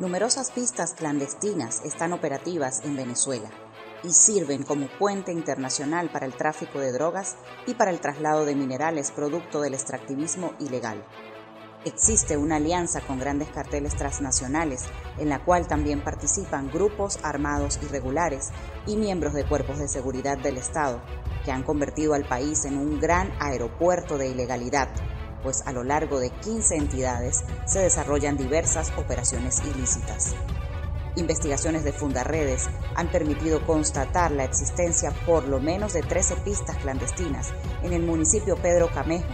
Numerosas pistas clandestinas están operativas en Venezuela y sirven como puente internacional para el tráfico de drogas y para el traslado de minerales producto del extractivismo ilegal. Existe una alianza con grandes carteles transnacionales en la cual también participan grupos armados irregulares y miembros de cuerpos de seguridad del Estado, que han convertido al país en un gran aeropuerto de ilegalidad, pues a lo largo de 15 entidades se desarrollan diversas operaciones ilícitas. Investigaciones de Fundarredes han permitido constatar la existencia por lo menos de 13 pistas clandestinas en el municipio Pedro Camejo,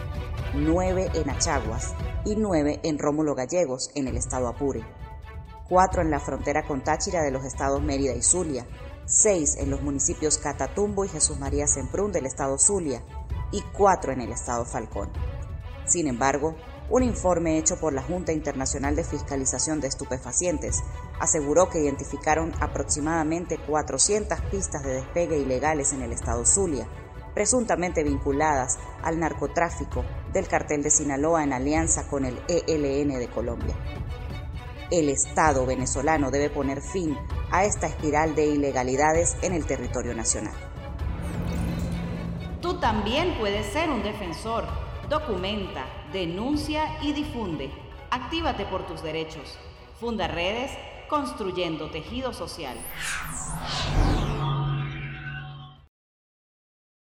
9 en Achaguas, y 9 en Rómulo Gallegos, en el estado Apure, 4 en la frontera con Táchira de los estados Mérida y Zulia, 6 en los municipios Catatumbo y Jesús María Semprún del estado Zulia y 4 en el estado Falcón. Sin embargo, un informe hecho por la Junta Internacional de Fiscalización de Estupefacientes aseguró que identificaron aproximadamente 400 pistas de despegue ilegales en el estado Zulia, presuntamente vinculadas al narcotráfico del cartel de Sinaloa en alianza con el ELN de Colombia. El Estado venezolano debe poner fin a esta espiral de ilegalidades en el territorio nacional. Tú también puedes ser un defensor. Documenta, denuncia y difunde. Actívate por tus derechos. Funda redes construyendo tejido social.